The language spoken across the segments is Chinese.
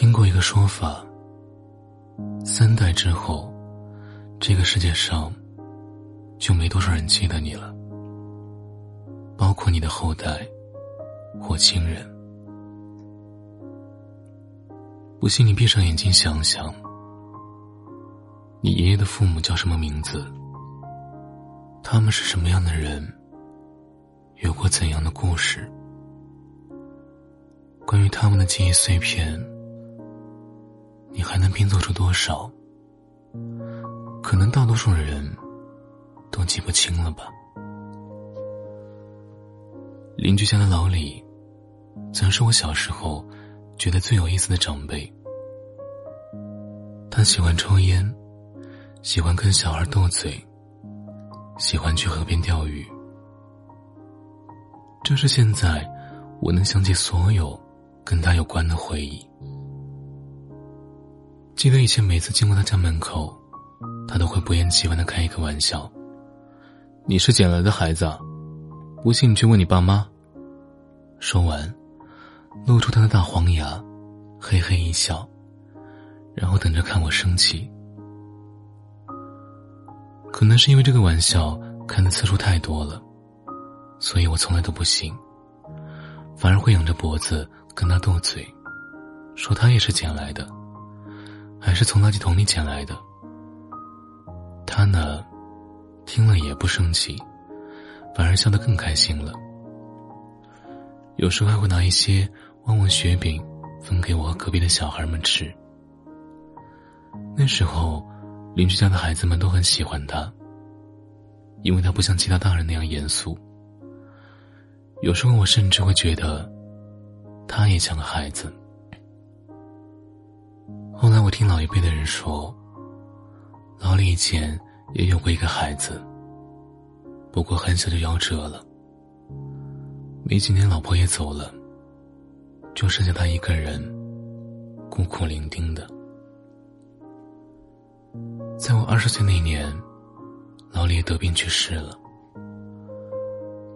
听过一个说法：三代之后，这个世界上就没多少人记得你了，包括你的后代或亲人。不信，你闭上眼睛想想，你爷爷的父母叫什么名字？他们是什么样的人？有过怎样的故事？关于他们的记忆碎片，你还能拼凑出多少？可能大多数人都记不清了吧。邻居家的老李，曾是我小时候觉得最有意思的长辈。他喜欢抽烟，喜欢跟小孩斗嘴，喜欢去河边钓鱼。这是现在我能想起所有跟他有关的回忆。记得以前每次经过他家门口，他都会不厌其烦的开一个玩笑：“你是捡来的孩子，不信你去问你爸妈。”说完，露出他的大黄牙，嘿嘿一笑，然后等着看我生气。可能是因为这个玩笑看的次数太多了。所以我从来都不信，反而会仰着脖子跟他斗嘴，说他也是捡来的，还是从垃圾桶里捡来的。他呢，听了也不生气，反而笑得更开心了。有时候还会拿一些旺旺雪饼分给我和隔壁的小孩们吃。那时候，邻居家的孩子们都很喜欢他，因为他不像其他大人那样严肃。有时候我甚至会觉得，他也像个孩子。后来我听老一辈的人说，老李以前也有过一个孩子，不过很小就夭折了。没几年，老婆也走了，就剩下他一个人，孤苦伶仃的。在我二十岁那年，老李得病去世了。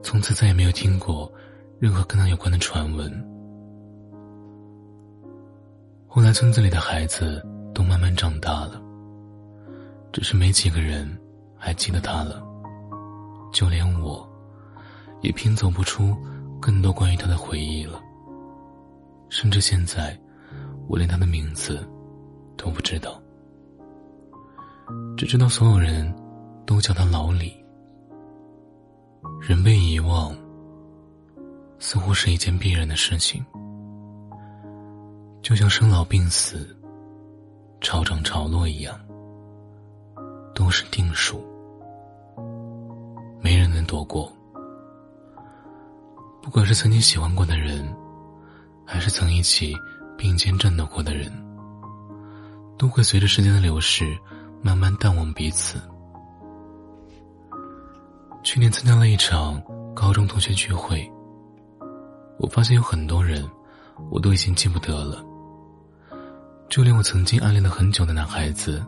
从此再也没有听过任何跟他有关的传闻。后来村子里的孩子都慢慢长大了，只是没几个人还记得他了。就连我，也拼凑不出更多关于他的回忆了。甚至现在，我连他的名字都不知道，只知道所有人都叫他老李。人被遗忘，似乎是一件必然的事情，就像生老病死、潮涨潮落一样，都是定数，没人能躲过。不管是曾经喜欢过的人，还是曾一起并肩战斗过的人，都会随着时间的流逝，慢慢淡忘彼此。去年参加了一场高中同学聚会，我发现有很多人，我都已经记不得了。就连我曾经暗恋了很久的男孩子，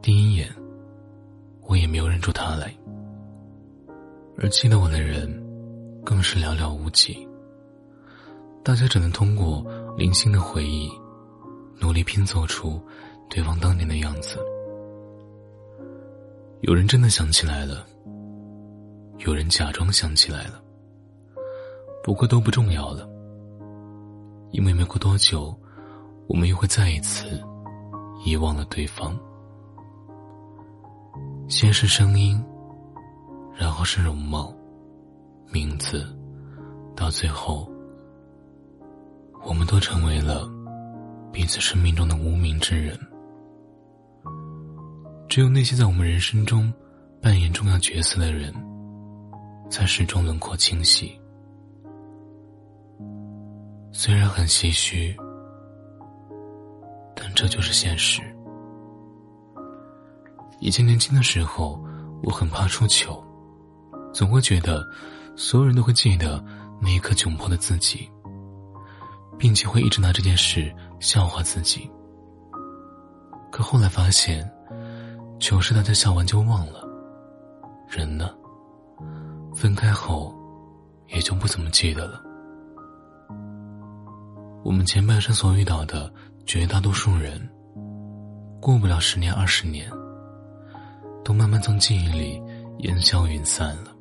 第一眼，我也没有认出他来。而记得我的人，更是寥寥无几。大家只能通过零星的回忆，努力拼凑出对方当年的样子。有人真的想起来了。有人假装想起来了，不过都不重要了，因为没过多久，我们又会再一次遗忘了对方。先是声音，然后是容貌、名字，到最后，我们都成为了彼此生命中的无名之人。只有那些在我们人生中扮演重要角色的人。才始终轮廓清晰，虽然很唏嘘，这就是现实。以前年轻的时候，我很怕出糗，总会觉得所有人都会记得那一刻窘迫的自己，并且会一直拿这件事笑话自己。可后来发现，糗事大家笑完就忘了，人呢？分开后，也就不怎么记得了。我们前半生所遇到的绝大多数人，过不了十年二十年，都慢慢从记忆里烟消云散了，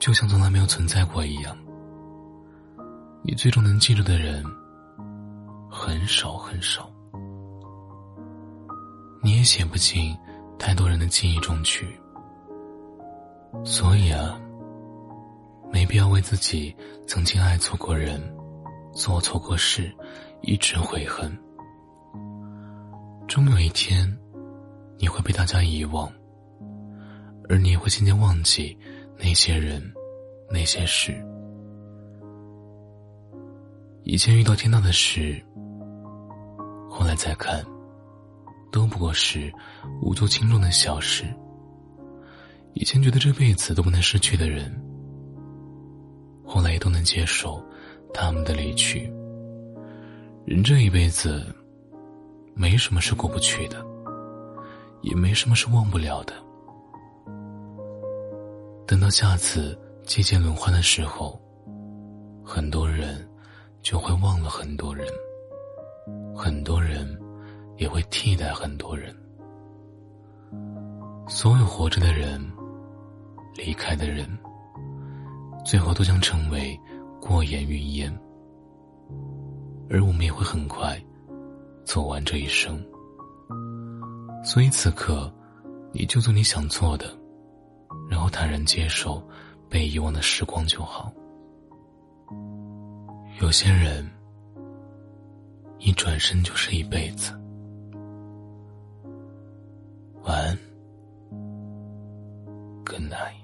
就像从来没有存在过一样。你最终能记住的人，很少很少，你也写不进太多人的记忆中去。所以啊，没必要为自己曾经爱错过人、做错过事一直悔恨。终有一天，你会被大家遗忘，而你也会渐渐忘记那些人、那些事。以前遇到天大的事，后来再看，都不过是无足轻重的小事。以前觉得这辈子都不能失去的人，后来也都能接受他们的离去。人这一辈子，没什么是过不去的，也没什么是忘不了的。等到下次季节轮换的时候，很多人就会忘了很多人，很多人也会替代很多人。所有活着的人。离开的人，最后都将成为过眼云烟，而我们也会很快走完这一生。所以此刻，你就做你想做的，然后坦然接受被遗忘的时光就好。有些人，一转身就是一辈子。晚安，Good night。